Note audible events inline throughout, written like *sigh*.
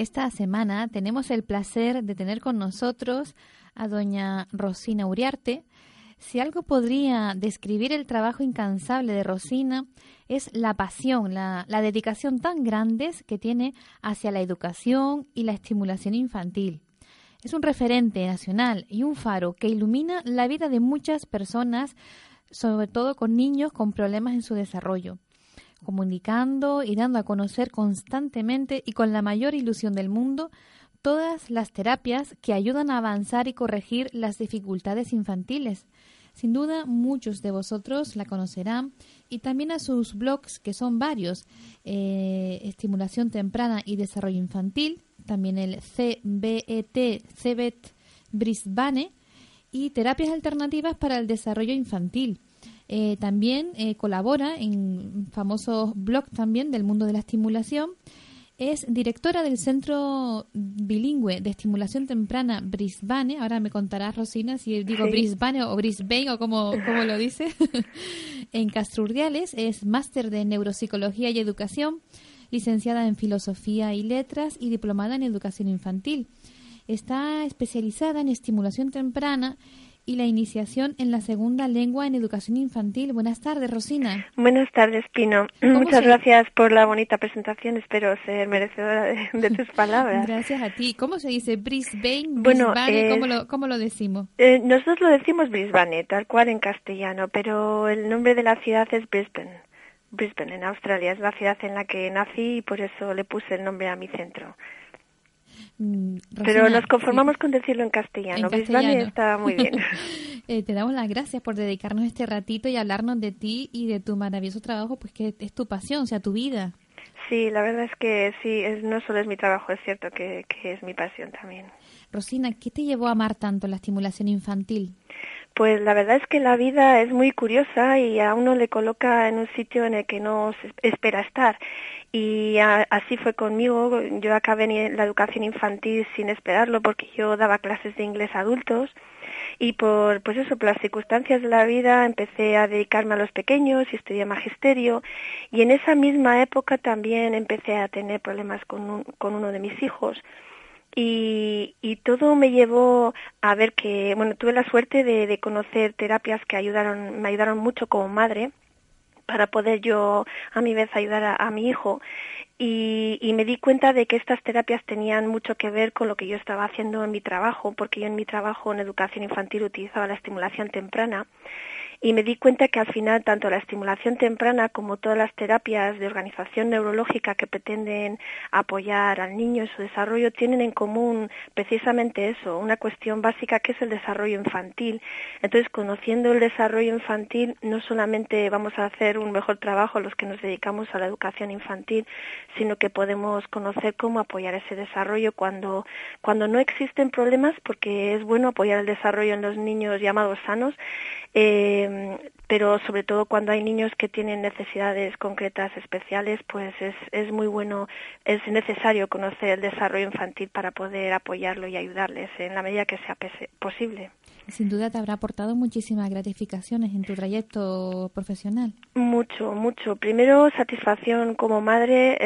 Esta semana tenemos el placer de tener con nosotros a doña Rosina Uriarte. Si algo podría describir el trabajo incansable de Rosina es la pasión, la, dedicación tan grandes que tiene hacia la educación y la estimulación infantil. Es un referente nacional y un faro que ilumina la vida de muchas personas, sobre todo con niños con problemas en su desarrollo comunicando y dando a conocer constantemente y con la mayor ilusión del mundo todas las terapias que ayudan a avanzar y corregir las dificultades infantiles. Sin duda, muchos de vosotros la conocerán y también a sus blogs, que son varios, eh, Estimulación Temprana y Desarrollo Infantil, también el CBET, CBET Brisbane y Terapias Alternativas para el Desarrollo Infantil. Eh, también eh, colabora en famosos blogs también del mundo de la estimulación. Es directora del Centro Bilingüe de Estimulación Temprana Brisbane. Ahora me contarás, Rosina, si digo Brisbane o Brisbane o como, lo dice. *laughs* en Castrurdiales es máster de Neuropsicología y Educación, licenciada en Filosofía y Letras y diplomada en Educación Infantil. Está especializada en estimulación temprana y la iniciación en la segunda lengua en educación infantil. Buenas tardes, Rosina. Buenas tardes, Pino. Muchas gracias por la bonita presentación. Espero ser merecedora de, tus *laughs* palabras. gracias a ti. ¿Cómo se dice? Brisbane, bueno, Brisbane, ¿cómo, lo, ¿cómo, lo, decimos? Eh, nosotros lo decimos Brisbane, tal cual en castellano, pero el nombre de la ciudad es Brisbane. Brisbane, en Australia. Es la ciudad en la que nací y por eso le puse el nombre a mi centro. Mm, Pero nos conformamos con decirlo en castellano. En está muy bien. *laughs* Eh, te damos las gracias por dedicarnos este ratito y hablarnos de ti y de tu maravilloso trabajo, pues que es tu pasión, o sea, tu vida. Sí, la verdad es que sí, es, no solo es mi trabajo, es cierto que, que es mi pasión también. Rosina, ¿qué te llevó a amar tanto la estimulación infantil? Pues la verdad es que la vida es muy curiosa y a uno le coloca en un sitio en el que no espera estar. Y así fue conmigo. Yo acabé la educación infantil sin esperarlo porque yo daba clases de inglés a adultos y por pues eso por las circunstancias de la vida empecé a dedicarme a los pequeños y estudié magisterio y en esa misma época también empecé a tener problemas con, con uno de mis hijos y, y, todo me llevó a ver que bueno tuve la suerte de, conocer terapias que ayudaron me ayudaron mucho como madre para poder yo a mi vez ayudar a, mi hijo. Y, y, me di cuenta de que estas terapias tenían mucho que ver con lo que yo estaba haciendo en mi trabajo, porque yo en mi trabajo en educación infantil utilizaba la estimulación temprana y me di cuenta que al final tanto la estimulación temprana como todas las terapias de organización neurológica que pretenden apoyar al niño en su desarrollo tienen en común precisamente eso, una cuestión básica que es el desarrollo infantil. Entonces, conociendo el desarrollo infantil, no solamente vamos a hacer un mejor trabajo los que nos dedicamos a la educación infantil, sino que podemos conocer cómo apoyar ese desarrollo cuando, cuando no existen problemas, porque es bueno apoyar el desarrollo en los niños llamados sanos, eh, pero sobre todo cuando hay niños que tienen necesidades concretas especiales, pues es, es muy bueno, es necesario conocer el desarrollo infantil para poder apoyarlo y ayudarles en la medida que sea posible. Sin duda te habrá aportado muchísimas gratificaciones en tu trayecto profesional. Mucho, mucho. Primero, satisfacción como madre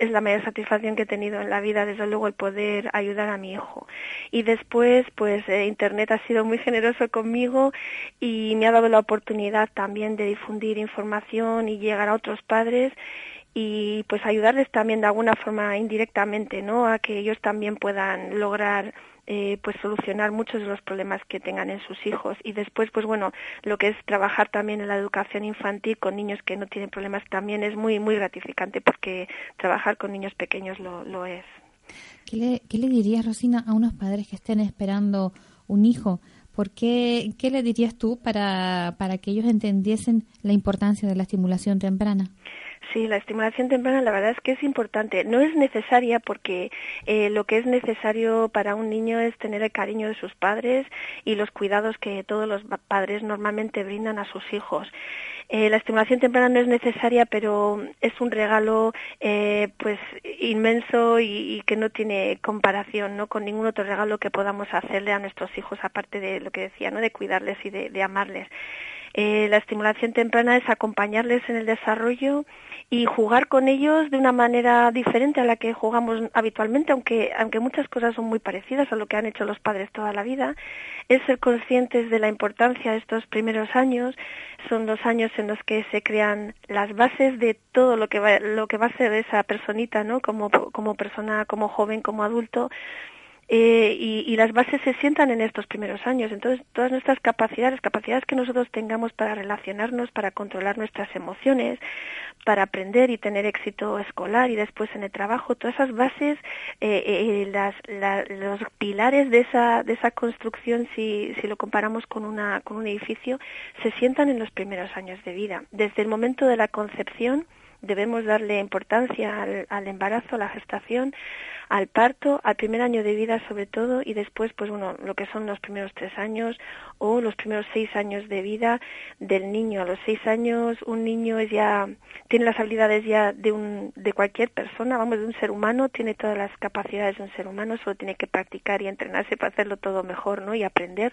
es, la mayor satisfacción que he tenido en la vida, desde luego el poder ayudar a mi hijo. Y después, pues eh, Internet ha sido muy generoso conmigo y me ha dado la oportunidad también de difundir información y llegar a otros padres y pues ayudarles también de alguna forma indirectamente, ¿no? A que ellos también puedan lograr eh, pues solucionar muchos de los problemas que tengan en sus hijos y después pues bueno lo que es trabajar también en la educación infantil con niños que no tienen problemas también es muy muy gratificante porque trabajar con niños pequeños lo, lo es ¿Qué le, ¿Qué le dirías Rosina a unos padres que estén esperando un hijo? ¿Por qué, qué le dirías tú para, para que ellos entendiesen la importancia de la estimulación temprana? Sí, la estimulación temprana la verdad es que es importante. No es necesaria porque eh, lo que es necesario para un niño es tener el cariño de sus padres y los cuidados que todos los padres normalmente brindan a sus hijos. Eh, la estimulación temprana no es necesaria, pero es un regalo eh, pues inmenso y, que no tiene comparación ¿no? con ningún otro regalo que podamos hacerle a nuestros hijos, aparte de lo que decía, ¿no? de cuidarles y de, amarles. Eh, la estimulación temprana es acompañarles en el desarrollo y jugar con ellos de una manera diferente a la que jugamos habitualmente, aunque, aunque muchas cosas son muy parecidas a lo que han hecho los padres toda la vida, es ser conscientes de la importancia de estos primeros años, son los años en los que se crean las bases de todo lo que va, lo que va a ser esa personita, ¿no? Como, como persona, como joven, como adulto, eh, y, las bases se sientan en estos primeros años. Entonces, todas nuestras capacidades, capacidades que nosotros tengamos para relacionarnos, para controlar nuestras emociones, para aprender y tener éxito escolar y después en el trabajo, todas esas bases, eh, eh, las, los pilares de esa, de esa construcción, si, si lo comparamos con, una, con un edificio, se sientan en los primeros años de vida. Desde el momento de la concepción, debemos darle importancia al, al embarazo, a la gestación, al parto, al primer año de vida sobre todo y después pues bueno lo que son los primeros tres años o los primeros seis años de vida del niño. A los seis años un niño ya tiene las habilidades ya de un de cualquier persona, vamos de un ser humano, tiene todas las capacidades de un ser humano, solo tiene que practicar y entrenarse para hacerlo todo mejor, ¿no? Y aprender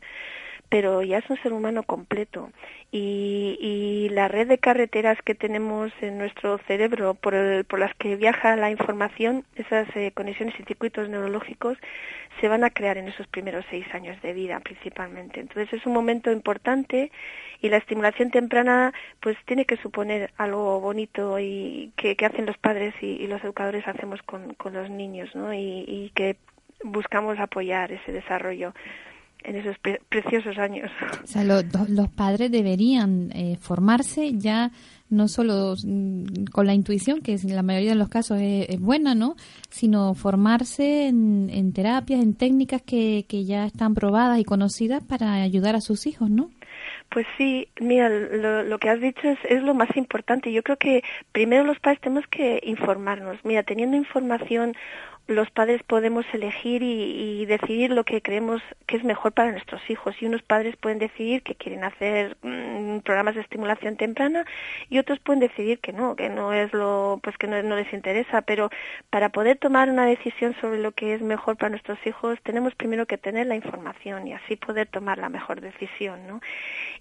pero ya es un ser humano completo y, y la red de carreteras que tenemos en nuestro cerebro por, el, por las que viaja la información, esas eh, conexiones y circuitos neurológicos, se van a crear en esos primeros seis años de vida principalmente. Entonces es un momento importante y la estimulación temprana pues tiene que suponer algo bonito y que, hacen los padres y, los educadores hacemos con, con los niños ¿no? y, y que buscamos apoyar ese desarrollo en esos preciosos años. O sea, los padres deberían eh, formarse ya no solo mm, con la intuición, que en la mayoría de los casos es, buena, ¿no? Sino formarse en, terapias, en técnicas que, que ya están probadas y conocidas para ayudar a sus hijos, ¿no? Pues sí, mira, lo, lo que has dicho es, es, lo más importante. Yo creo que primero los padres tenemos que informarnos. Mira, teniendo información los padres podemos elegir y, decidir lo que creemos que es mejor para nuestros hijos. Y unos padres pueden decidir que quieren hacer mm, programas de estimulación temprana y otros pueden decidir que no que no es lo pues que no, no, les interesa. Pero para poder tomar una decisión sobre lo que es mejor para nuestros hijos tenemos primero que tener la información y así poder tomar la mejor decisión no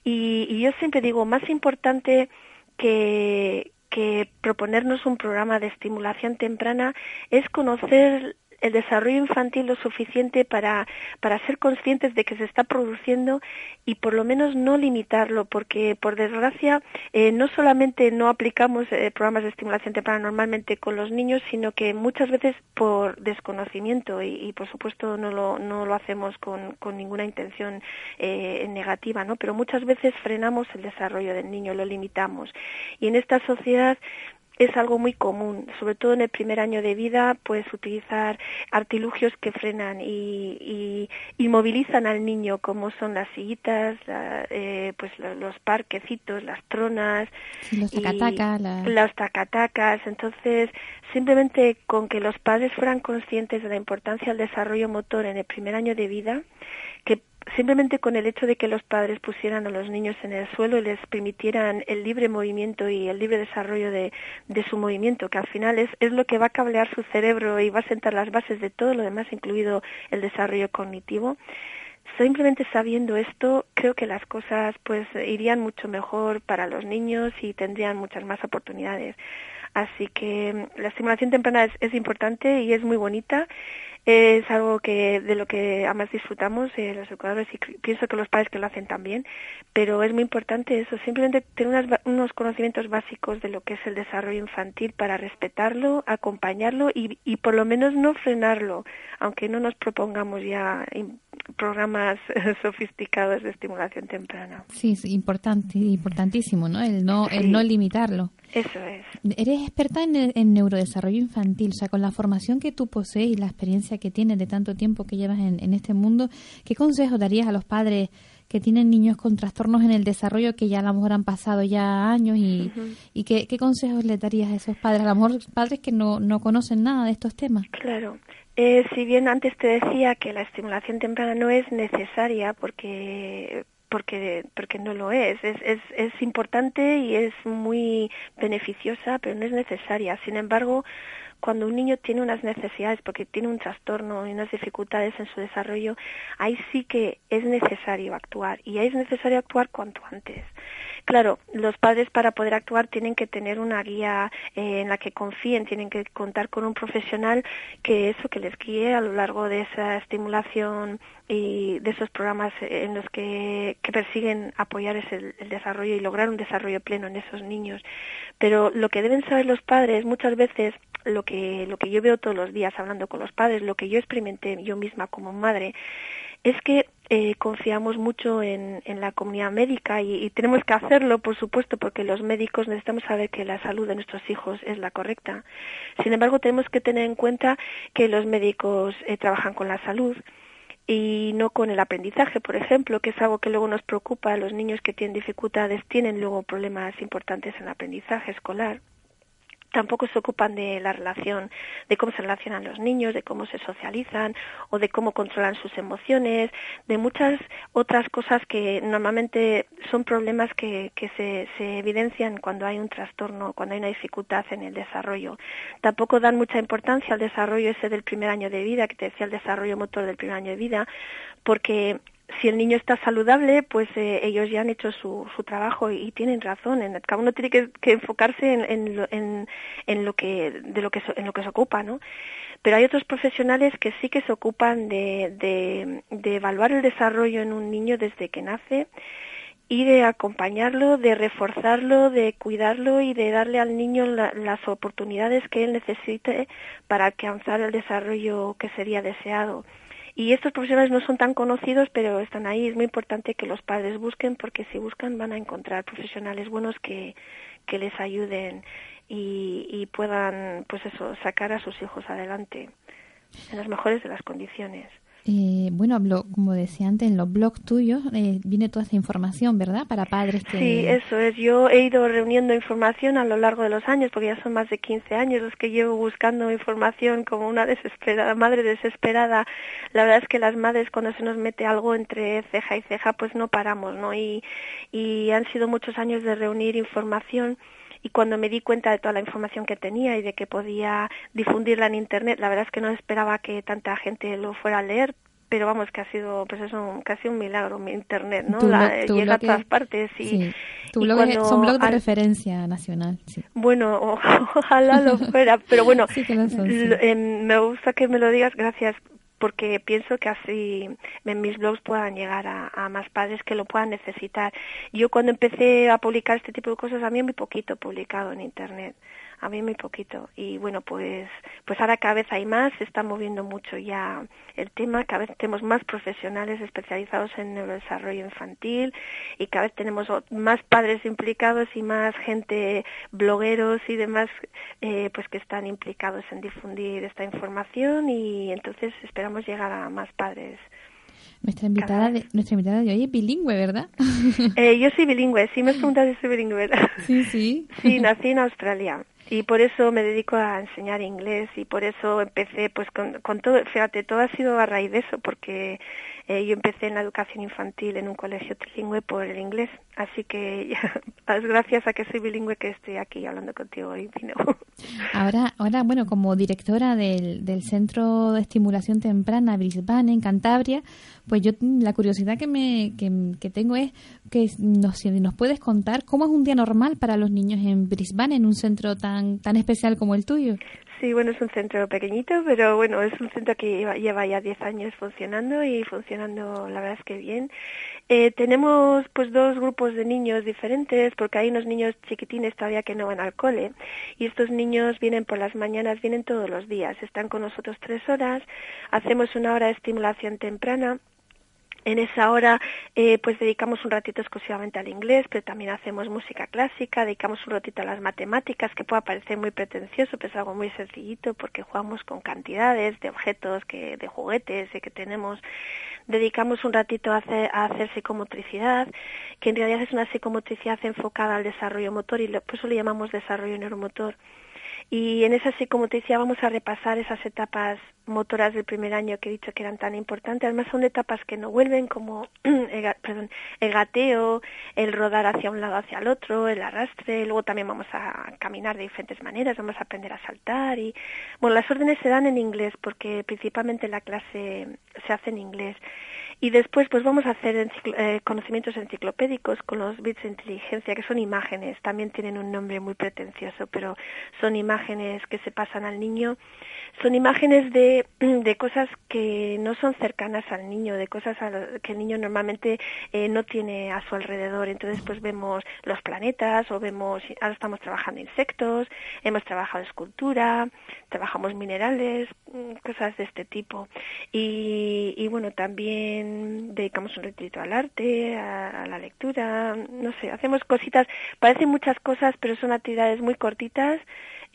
y, y yo siempre digo más importante que, que proponernos un programa de estimulación temprana es conocer el desarrollo infantil lo suficiente para, para ser conscientes de que se está produciendo y por lo menos no limitarlo, porque por desgracia eh, no solamente no aplicamos eh, programas de estimulación temprana normalmente con los niños, sino que muchas veces por desconocimiento y, por supuesto no lo, no lo hacemos con, con ninguna intención eh, negativa, ¿no? Pero muchas veces frenamos el desarrollo del niño, lo limitamos. Y en esta sociedad es algo muy común, sobre todo en el primer año de vida, pues utilizar artilugios que frenan y, y, movilizan al niño, como son las sillitas, eh, pues los parquecitos, las tronas, los tacatacas, las tacatacas. Entonces, simplemente con que los padres fueran conscientes de la importancia del desarrollo motor en el primer año de vida, que simplemente con el hecho de que los padres pusieran a los niños en el suelo y les permitieran el libre movimiento y el libre desarrollo de, de su movimiento, que al final es, es lo que va a cablear su cerebro y va a sentar las bases de todo lo demás, incluido el desarrollo cognitivo. Simplemente sabiendo esto, creo que las cosas pues irían mucho mejor para los niños y tendrían muchas más oportunidades. Así que la estimulación temprana es, es importante y es muy bonita es algo que de lo que además disfrutamos eh, los educadores y pienso que los padres que lo hacen también, pero es muy importante eso, simplemente tener unos conocimientos básicos de lo que es el desarrollo infantil para respetarlo, acompañarlo y, y por lo menos no frenarlo, aunque no nos propongamos ya programas *laughs* sofisticados de estimulación temprana. Sí, es importante, importantísimo, ¿no? El no, el no limitarlo. Eso es. Eres experta en, neurodesarrollo infantil, o sea, con la formación que tú posees y la experiencia que tienes de tanto tiempo que llevas en, este mundo, ¿qué consejos darías a los padres que tienen niños con trastornos en el desarrollo que ya a lo mejor han pasado ya años y, y qué, consejos le darías a esos padres, a lo mejor padres que no, no conocen nada de estos temas? Claro. Eh, si bien antes te decía que la estimulación temprana no es necesaria porque porque porque no lo es. Es, es. es importante y es muy beneficiosa, pero no es necesaria. Sin embargo, cuando un niño tiene unas necesidades, porque tiene un trastorno y unas dificultades en su desarrollo, ahí sí que es necesario actuar y ahí es necesario actuar cuanto antes. Claro, los padres para poder actuar tienen que tener una guía eh, en la que confíen, tienen que contar con un profesional que eso que les guíe a lo largo de esa estimulación y de esos programas en los que, persiguen apoyar ese, el desarrollo y lograr un desarrollo pleno en esos niños. Pero lo que deben saber los padres muchas veces lo que lo que yo veo todos los días hablando con los padres, lo que yo experimenté yo misma como madre, es que eh, confiamos mucho en, en, la comunidad médica y, tenemos que hacerlo, por supuesto, porque los médicos necesitamos saber que la salud de nuestros hijos es la correcta. Sin embargo, tenemos que tener en cuenta que los médicos eh, trabajan con la salud y no con el aprendizaje, por ejemplo, que es algo que luego nos preocupa. Los niños que tienen dificultades tienen luego problemas importantes en el aprendizaje escolar tampoco se ocupan de la relación, de cómo se relacionan los niños, de cómo se socializan o de cómo controlan sus emociones, de muchas otras cosas que normalmente son problemas que, se, se evidencian cuando hay un trastorno, cuando hay una dificultad en el desarrollo. Tampoco dan mucha importancia al desarrollo ese del primer año de vida, que te decía el desarrollo motor del primer año de vida, porque si el niño está saludable, pues eh, ellos ya han hecho su, su trabajo y, tienen razón. En, cada uno tiene que, enfocarse en, lo, en, lo que de lo que en lo que se ocupa, ¿no? Pero hay otros profesionales que sí que se ocupan de evaluar el desarrollo en un niño desde que nace y de acompañarlo, de reforzarlo, de cuidarlo y de darle al niño las oportunidades que él necesite para alcanzar el desarrollo que sería deseado. Y estos profesionales no son tan conocidos, pero están ahí. Es muy importante que los padres busquen, porque si buscan van a encontrar profesionales buenos que, que les ayuden y, y puedan, pues eso, sacar a sus hijos adelante en las mejores de las condiciones. Eh, bueno, como decía antes, en los blogs tuyos eh, viene toda esa información, ¿verdad? Para padres. Sí, eso es. Yo he ido reuniendo información a lo largo de los años, porque ya son más de 15 años los que llevo buscando información como una desesperada, madre desesperada. La verdad es que las madres cuando se nos mete algo entre ceja y ceja, pues no paramos, ¿no? Y, y han sido muchos años de reunir información y cuando me di cuenta de toda la información que tenía y de que podía difundirla en internet, la verdad es que no esperaba que tanta gente lo fuera a leer, pero vamos que ha sido pues eso casi un milagro mi internet no la, llega a todas partes y, sí. tu blog es, son blog de referencia nacional sí. bueno *laughs* ojalá lo fuera pero bueno *laughs* em, me gusta que me lo digas gracias porque pienso que así mis blogs puedan llegar a, más padres que lo puedan necesitar. Yo cuando empecé a publicar este tipo de cosas, a mí muy poquito publicado en Internet a mí muy poquito y bueno pues pues ahora cada vez hay más se está moviendo mucho ya el tema cada vez tenemos más profesionales especializados en neurodesarrollo infantil y cada vez tenemos más padres implicados y más gente blogueros y demás eh, pues que están implicados en difundir esta información y entonces esperamos llegar a más padres nuestra invitada, de, nuestra invitada de hoy es bilingüe, ¿verdad? Eh, yo soy bilingüe, sí me has preguntado si soy bilingüe, ¿verdad? Sí, sí. Sí, nací en Australia y por eso me dedico a enseñar inglés y por eso empecé pues con, con todo, fíjate, todo ha sido a raíz de eso porque eh, yo empecé en la educación infantil en un colegio trilingüe por el inglés, así que es *laughs* gracias a que soy bilingüe que estoy aquí hablando contigo hoy. *laughs* Ahora, ahora, bueno, como directora del, del Centro de Estimulación Temprana Brisbane, en Cantabria, pues yo la curiosidad que, me, que, que tengo es que nos, nos puedes contar cómo es un día normal para los niños en Brisbane, en un centro tan, tan especial como el tuyo. Sí, bueno, es un centro pequeñito, pero bueno, es un centro que lleva, ya 10 años funcionando y funcionando, la verdad es que bien. Eh, tenemos pues dos grupos de niños diferentes porque hay unos niños chiquitines todavía que no van al cole y estos niños vienen por las mañanas, vienen todos los días, están con nosotros tres horas, hacemos una hora de estimulación temprana En esa hora eh, pues dedicamos un ratito exclusivamente al inglés, pero también hacemos música clásica, dedicamos un ratito a las matemáticas, que puede parecer muy pretencioso, pero es algo muy sencillito porque jugamos con cantidades de objetos, que, de juguetes que tenemos. Dedicamos un ratito a hacer, a hacer psicomotricidad, que en realidad es una psicomotricidad enfocada al desarrollo motor y por eso le llamamos desarrollo neuromotor. Y en esa psicomotricidad vamos a repasar esas etapas motoras del primer año que he dicho que eran tan importantes. Además son etapas que no vuelven como *clears throat* el, perdón, gateo, el rodar hacia un lado hacia el otro, el arrastre. Luego también vamos a caminar de diferentes maneras, vamos a aprender a saltar. y Bueno, las órdenes se dan en inglés porque principalmente la clase se hace en inglés. Y después pues vamos a hacer eh, conocimientos enciclopédicos con los bits de inteligencia, que son imágenes, también tienen un nombre muy pretencioso, pero son imágenes que se pasan al niño son imágenes de, de cosas que no son cercanas al niño, de cosas que el niño normalmente eh, no tiene a su alrededor. Entonces, pues vemos los planetas o vemos, ahora estamos trabajando insectos, hemos trabajado escultura, trabajamos minerales, mm, cosas de este tipo. Y, y bueno, también dedicamos un retrito al arte, a, a la lectura, no sé, hacemos cositas, parecen muchas cosas, pero son actividades muy cortitas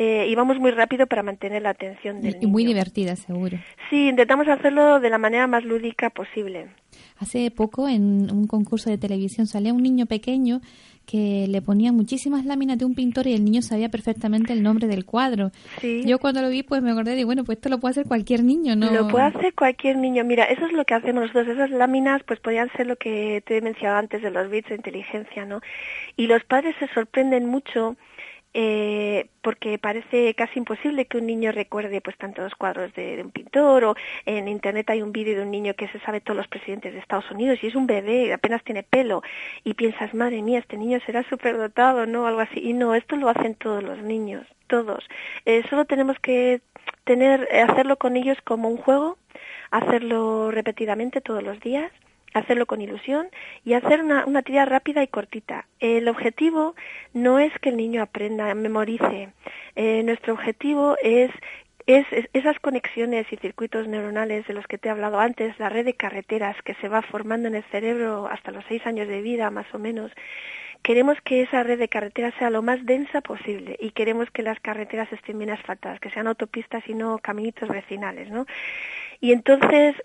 eh, y vamos muy rápido para mantener la atención del y, muy divertida, seguro. Sí, intentamos hacerlo de la manera más lúdica posible. Hace poco en un concurso de televisión salía un niño pequeño que le ponía muchísimas láminas de un pintor y el niño sabía perfectamente el nombre del cuadro. Sí. Yo cuando lo vi pues me acordé de, bueno, pues esto lo puede hacer cualquier niño, ¿no? Lo puede hacer cualquier niño. Mira, eso es lo que hacemos nosotros. Esas láminas pues podrían ser lo que te he mencionado antes de los bits de inteligencia, ¿no? Y los padres se sorprenden mucho eh, porque parece casi imposible que un niño recuerde pues tantos cuadros de, un pintor o en internet hay un vídeo de un niño que se sabe todos los presidentes de Estados Unidos y es un bebé apenas tiene pelo y piensas madre mía este niño será superdotado no algo así. Y no esto lo hacen todos los niños todos. Eh, solo tenemos que tener hacerlo con ellos como un juego hacerlo repetidamente todos los días hacerlo con ilusión y hacer una, una actividad rápida y cortita. El objetivo no es que el niño aprenda, memorice. Eh, nuestro objetivo es es, esas conexiones y circuitos neuronales de los que te he hablado antes, la red de carreteras que se va formando en el cerebro hasta los seis años de vida, más o menos. Queremos que esa red de carreteras sea lo más densa posible y queremos que las carreteras estén bien asfaltadas, que sean autopistas y no caminitos vecinales, ¿no? Y entonces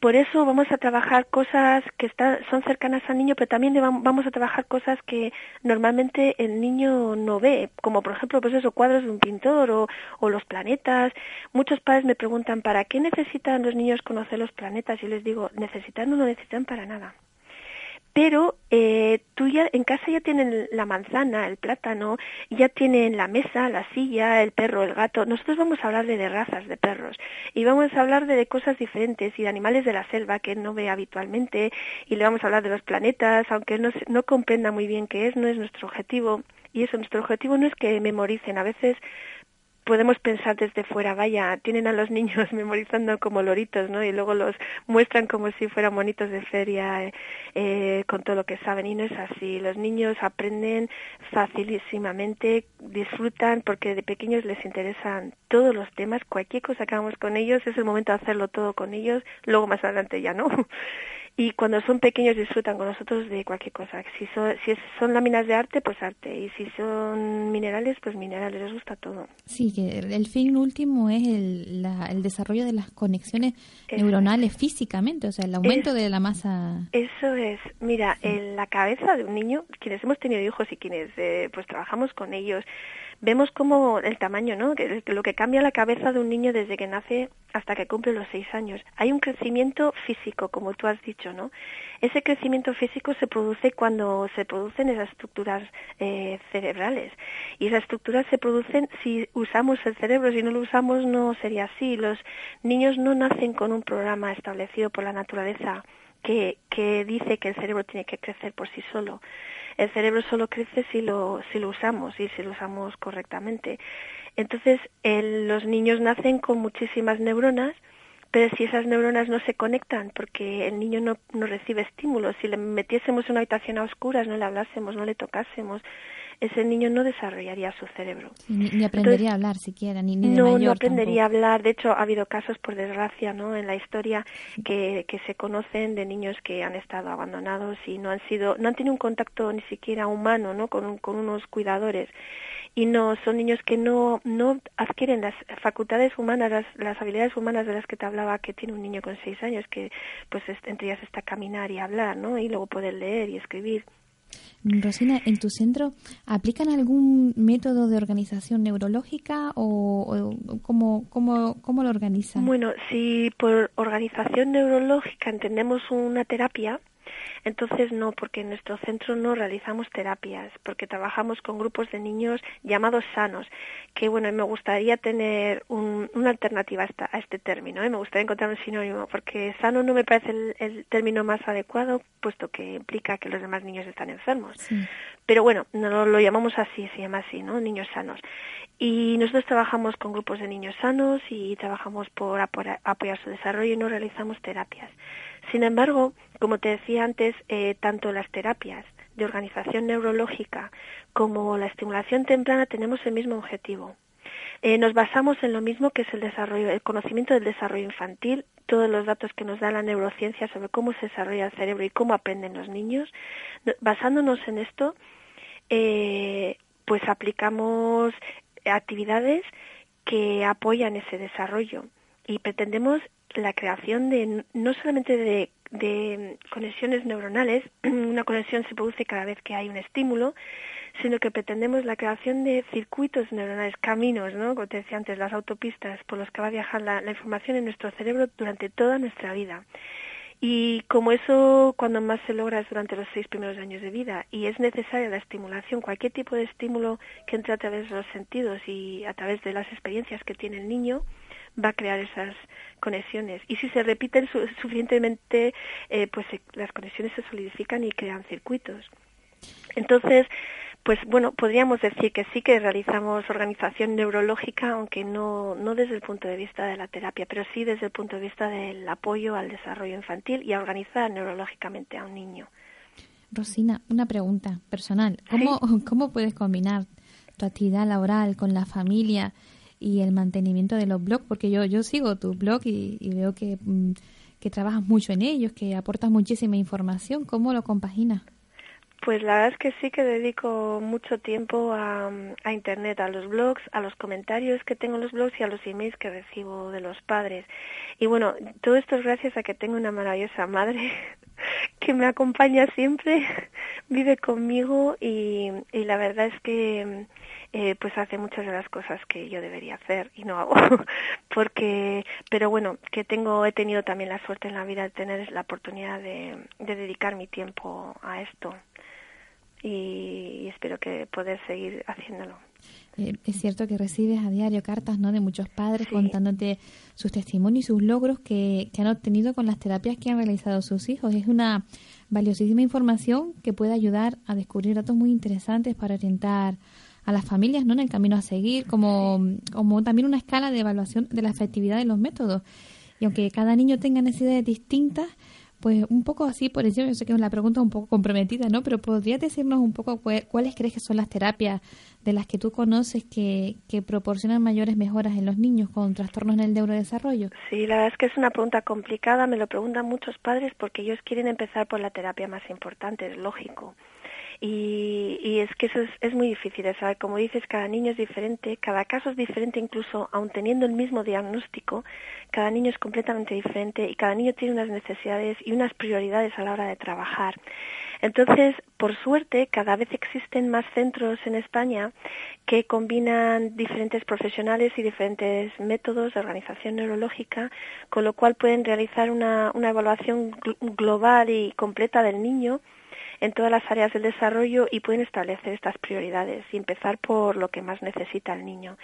por eso vamos a trabajar cosas que están, son cercanas al niño, pero también vamos a trabajar cosas que normalmente el niño no ve, como por ejemplo, pues eso, cuadros de un pintor o, o los planetas. Muchos padres me preguntan, ¿para qué necesitan los niños conocer los planetas? Y les digo, necesitan o no necesitan para nada pero eh, tú ya en casa ya tienen la manzana, el plátano, ya tienen la mesa, la silla, el perro, el gato. Nosotros vamos a hablar de, razas de perros y vamos a hablar de, cosas diferentes y de animales de la selva que no ve habitualmente y le vamos a hablar de los planetas, aunque no, no comprenda muy bien qué es, no es nuestro objetivo. Y eso, nuestro objetivo no es que memoricen. A veces podemos pensar desde fuera, vaya, tienen a los niños *laughs* memorizando como loritos, ¿no? Y luego los muestran como si fueran monitos de feria eh, con todo lo que saben y no es así. Los niños aprenden facilísimamente, disfrutan porque de pequeños les interesan todos los temas, cualquier cosa que hagamos con ellos es el momento de hacerlo todo con ellos, luego más adelante ya no *laughs* y cuando son pequeños disfrutan con nosotros de cualquier cosa. Si son, si son láminas de arte, pues arte, y si son minerales, pues minerales, les gusta todo. Sí, que el fin último es el, el desarrollo de las conexiones neuronales físicamente, o sea, el aumento de la masa. Eso es, mira, en la cabeza de un niño, quienes hemos tenido hijos y quienes eh, pues trabajamos con ellos, vemos como el tamaño, ¿no? Lo que cambia la cabeza de un niño desde que nace hasta que cumple los seis años. Hay un crecimiento físico, como tú has dicho, ¿no? Ese crecimiento físico se produce cuando se producen esas estructuras eh, cerebrales. Y esas estructuras se producen si usamos el cerebro. Si no lo usamos, no sería así. Los niños no nacen con un programa establecido por la naturaleza que, que dice que el cerebro tiene que crecer por sí solo el cerebro solo crece si lo, si lo usamos y si lo usamos correctamente. Entonces, los niños nacen con muchísimas neuronas, pero si esas neuronas no se conectan, porque el niño no, no recibe estímulos, si le metiésemos en una habitación a oscuras, no le hablásemos, no le tocásemos, ese niño no desarrollaría su cerebro. ni, aprendería a hablar siquiera, ni, ni no, no aprendería a hablar. De hecho, ha habido casos, por desgracia, ¿no? en la historia que, que se conocen de niños que han estado abandonados y no han sido, no han tenido un contacto ni siquiera humano, ¿no? Con, con unos cuidadores y no son niños que no no adquieren las facultades humanas las, las, habilidades humanas de las que te hablaba que tiene un niño con seis años que pues entre ellas está caminar y hablar no y luego poder leer y escribir Rosina, ¿en tu centro aplican algún método de organización neurológica o, cómo, cómo, cómo lo organizan? Bueno, si por organización neurológica entendemos una terapia, entonces no, porque en nuestro centro no realizamos terapias, porque trabajamos con grupos de niños llamados sanos, que bueno, me gustaría tener una alternativa a, este término, ¿eh? me gustaría encontrar un sinónimo, porque sano no me parece el, término más adecuado, puesto que implica que los demás niños están enfermos. Pero bueno, no lo llamamos así, se llama así, ¿no? Niños sanos. Y nosotros trabajamos con grupos de niños sanos y trabajamos por apoyar su desarrollo y no realizamos terapias. Sin embargo, como te decía antes, eh, tanto las terapias de organización neurológica como la estimulación temprana tenemos el mismo objetivo. Eh, nos basamos en lo mismo que es el desarrollo, el conocimiento del desarrollo infantil, todos los datos que nos da la neurociencia sobre cómo se desarrolla el cerebro y cómo aprenden los niños. Basándonos en esto, eh, pues aplicamos actividades que apoyan ese desarrollo y pretendemos la creación de no solamente de, de, conexiones neuronales, *clears throat* una conexión se produce cada vez que hay un estímulo, sino que pretendemos la creación de circuitos neuronales, caminos, ¿no? Como te decía antes, las autopistas por los que va a viajar la, la información en nuestro cerebro durante toda nuestra vida. Y como eso cuando más se logra es durante los seis primeros años de vida y es necesaria la estimulación, cualquier tipo de estímulo que entre a través de los sentidos y a través de las experiencias que tiene el niño, va a crear esas conexiones. Y si se repiten suficientemente, eh, pues las conexiones se solidifican y crean circuitos. Entonces, pues bueno, podríamos decir que sí que realizamos organización neurológica, aunque no, no desde el punto de vista de la terapia, pero sí desde el punto de vista del apoyo al desarrollo infantil y a organizar neurológicamente a un niño. Rosina, una pregunta personal. ¿Cómo, ¿cómo puedes combinar tu actividad laboral con la familia y el mantenimiento de los blogs, porque yo, yo sigo tu blog y, veo que, mm, que trabajas mucho en ellos, que aportas muchísima información. ¿Cómo lo compaginas? Pues la verdad es que sí que dedico mucho tiempo a, a, Internet, a los blogs, a los comentarios que tengo en los blogs y a los emails que recibo de los padres. Y bueno, todo esto es gracias a que tengo una maravillosa madre que me acompaña siempre, *laughs* vive conmigo y, y la verdad es que eh, pues hace muchas de las cosas que yo debería hacer y no hago. *laughs* Porque pero bueno que tengo he tenido también la suerte en la vida de tener la oportunidad de, dedicar mi tiempo a esto. Y, espero que poder seguir haciéndolo eh, es cierto que recibes a diario cartas ¿no? de muchos padres contándote sus testimonios y sus logros que, que han obtenido con las terapias que han realizado sus hijos. Es una valiosísima información que puede ayudar a descubrir datos muy interesantes para orientar a las familias ¿no? en el camino a seguir, como, como también una escala de evaluación de la efectividad de los métodos. Y aunque cada niño tenga necesidades distintas, pues un poco así por eso, yo sé que es una pregunta un poco comprometida, ¿no? Pero ¿podrías decirnos un poco cuáles crees que son las terapias de las que tú conoces que, que proporcionan mayores mejoras en los niños con trastornos en el neurodesarrollo? Sí, la verdad es que es una pregunta complicada, me lo preguntan muchos padres porque ellos quieren empezar por la terapia más importante, es lógico. Y, y, es que eso es, muy difícil de saber. Como dices, cada niño es diferente, cada caso es diferente, incluso aun teniendo el mismo diagnóstico, cada niño es completamente diferente y cada niño tiene unas necesidades y unas prioridades a la hora de trabajar. Entonces, por suerte, cada vez existen más centros en España que combinan diferentes profesionales y diferentes métodos de organización neurológica, con lo cual pueden realizar una, una evaluación global y completa del niño en todas las áreas del desarrollo y pueden establecer estas prioridades y empezar por lo que más necesita el niño.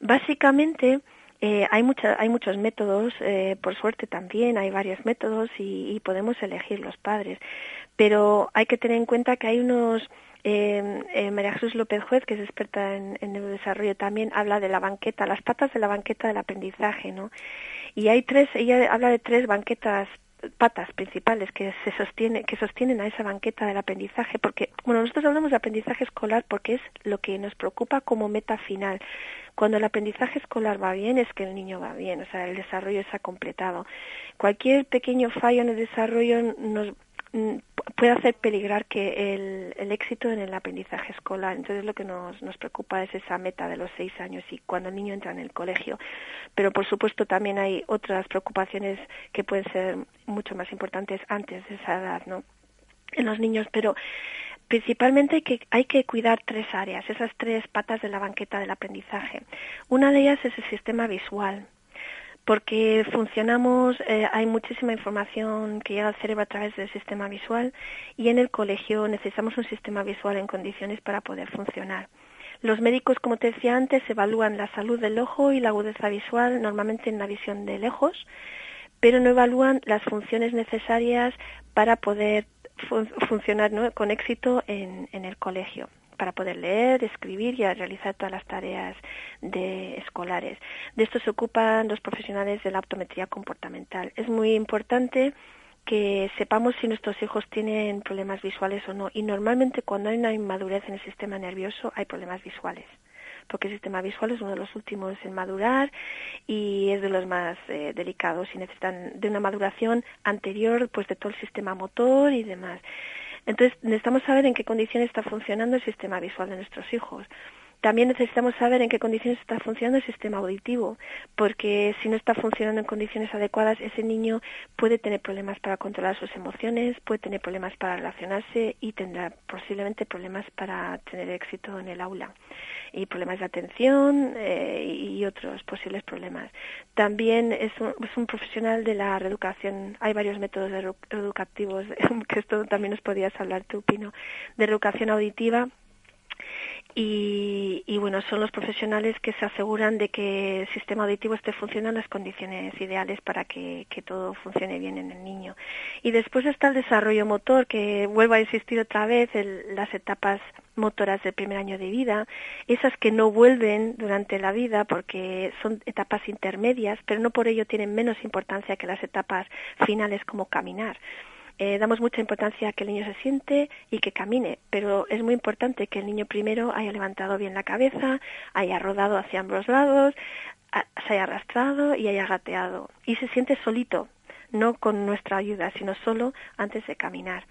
Básicamente, eh, hay, hay muchos métodos, eh, por suerte también hay varios métodos y, podemos elegir los padres, pero hay que tener en cuenta que hay unos, eh, eh, María Jesús López Juez, que es experta en, en neurodesarrollo, también habla de la banqueta, las patas de la banqueta del aprendizaje, ¿no? Y hay tres, ella habla de tres banquetas patas principales que se sostiene, que sostienen a esa banqueta del aprendizaje, porque bueno nosotros hablamos de aprendizaje escolar porque es lo que nos preocupa como meta final. Cuando el aprendizaje escolar va bien es que el niño va bien, o sea el desarrollo está completado. Cualquier pequeño fallo en el desarrollo nos puede hacer peligrar que el, el, éxito en el aprendizaje escolar. Entonces lo que nos, nos preocupa es esa meta de los seis años y cuando el niño entra en el colegio. Pero por supuesto también hay otras preocupaciones que pueden ser mucho más importantes antes de esa edad, ¿no? En los niños, pero principalmente hay que, hay que cuidar tres áreas, esas tres patas de la banqueta del aprendizaje. Una de ellas es el sistema visual porque funcionamos, eh, hay muchísima información que llega al cerebro a través del sistema visual y en el colegio necesitamos un sistema visual en condiciones para poder funcionar. Los médicos, como te decía antes, evalúan la salud del ojo y la agudeza visual, normalmente en la visión de lejos, pero no evalúan las funciones necesarias para poder funcionar con éxito en el colegio para poder leer, escribir y realizar todas las tareas de escolares. De esto se ocupan los profesionales de la optometría comportamental. Es muy importante que sepamos si nuestros hijos tienen problemas visuales o no. Y normalmente cuando hay una inmadurez en el sistema nervioso hay problemas visuales porque el sistema visual es uno de los últimos en madurar y es de los más eh, delicados y necesitan de una maduración anterior pues de todo el sistema motor y demás. Entonces, necesitamos saber en qué condiciones está funcionando el sistema visual de nuestros hijos. También necesitamos saber en qué condiciones está funcionando el sistema auditivo, porque si no está funcionando en condiciones adecuadas, ese niño puede tener problemas para controlar sus emociones, puede tener problemas para relacionarse y tendrá posiblemente problemas para tener éxito en el aula y problemas de atención eh, y otros posibles problemas. También es un, un, profesional de la reeducación. Hay varios métodos educativos, *laughs* que esto también nos podías hablar tú, Pino, de reeducación auditiva y, y, bueno, son los profesionales que se aseguran de que el sistema auditivo esté funcionando en las condiciones ideales para que, que, todo funcione bien en el niño. Y después está el desarrollo motor, que vuelvo a insistir otra vez, en las etapas motoras del primer año de vida, esas que no vuelven durante la vida porque son etapas intermedias, pero no por ello tienen menos importancia que las etapas finales como caminar. Eh, damos mucha importancia a que el niño se siente y que camine, pero es muy importante que el niño primero haya levantado bien la cabeza, haya rodado hacia ambos lados, se haya arrastrado y haya gateado. Y se siente solito, no con nuestra ayuda, sino solo antes de caminar.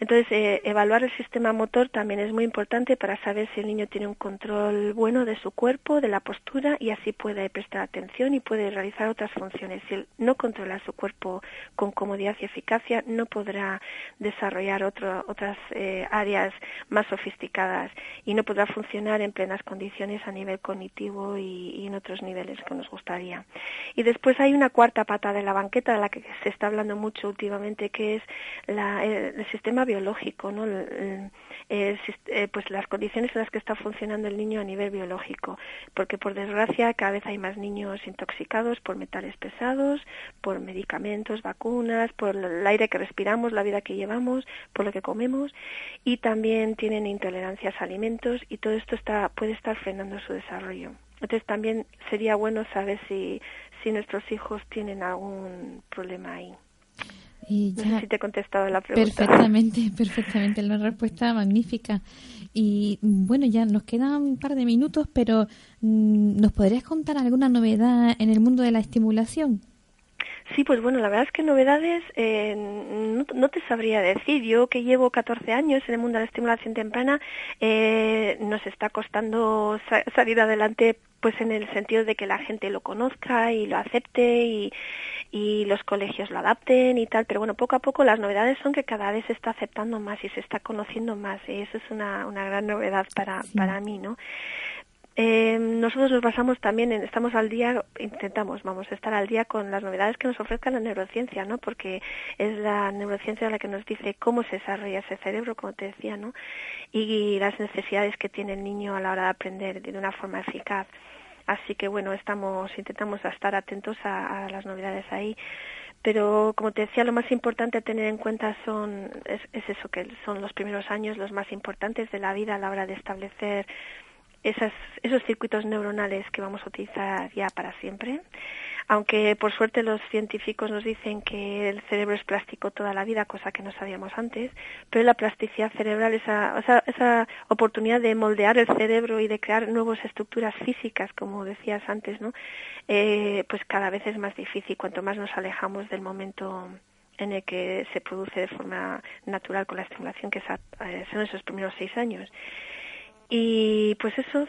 Entonces, eh, evaluar el sistema motor también es muy importante para saber si el niño tiene un control bueno de su cuerpo, de la postura, y así puede prestar atención y puede realizar otras funciones. Si él no controla su cuerpo con comodidad y eficacia, no podrá desarrollar otras eh, áreas más sofisticadas y no podrá funcionar en plenas condiciones a nivel cognitivo y, en otros niveles que nos gustaría. Y después hay una cuarta pata de la banqueta de la que se está hablando mucho últimamente, que es la, el sistema biológico, ¿no? Eh, pues las condiciones en las que está funcionando el niño a nivel biológico, porque por desgracia cada vez hay más niños intoxicados por metales pesados, por medicamentos, vacunas, por el aire que respiramos, la vida que llevamos, por lo que comemos y también tienen intolerancias a alimentos y todo esto está puede estar frenando su desarrollo. Entonces también sería bueno saber si si nuestros hijos tienen algún problema ahí. Y ya, no sé si te he contestado la pregunta. Perfectamente, *laughs* perfectamente, la respuesta magnífica. Y bueno, ya nos quedan un par de minutos, pero mm, ¿nos podrías contar alguna novedad en el mundo de la estimulación? Sí, pues bueno, la verdad es que novedades eh, no, te sabría decir. Yo que llevo 14 años en el mundo de la estimulación temprana, eh, nos está costando salir adelante pues en el sentido de que la gente lo conozca y lo acepte y, y los colegios lo adapten y tal, pero bueno, poco a poco las novedades son que cada vez se está aceptando más y se está conociendo más y eso es una, una gran novedad para, para mí, ¿no? Eh, nosotros nos basamos también en, estamos al día, intentamos, vamos, a estar al día con las novedades que nos ofrezca la neurociencia, ¿no? Porque es la neurociencia la que nos dice cómo se desarrolla ese cerebro, como te decía, ¿no? Y, las necesidades que tiene el niño a la hora de aprender de una forma eficaz. Así que bueno, estamos, intentamos estar atentos a, las novedades ahí pero como te decía lo más importante a tener en cuenta son es, eso que son los primeros años los más importantes de la vida a la hora de establecer esas, esos circuitos neuronales que vamos a utilizar ya para siempre. aunque por suerte los científicos nos dicen que el cerebro es plástico toda la vida, cosa que no sabíamos antes, pero la plasticidad cerebral, esa, esa, esa oportunidad de moldear el cerebro y de crear nuevas estructuras físicas, como decías antes, ¿no? Eh, pues cada vez es más difícil cuanto más nos alejamos del momento en el que se produce de forma natural con la estimulación que eh, son esos primeros seis años. Y pues eso,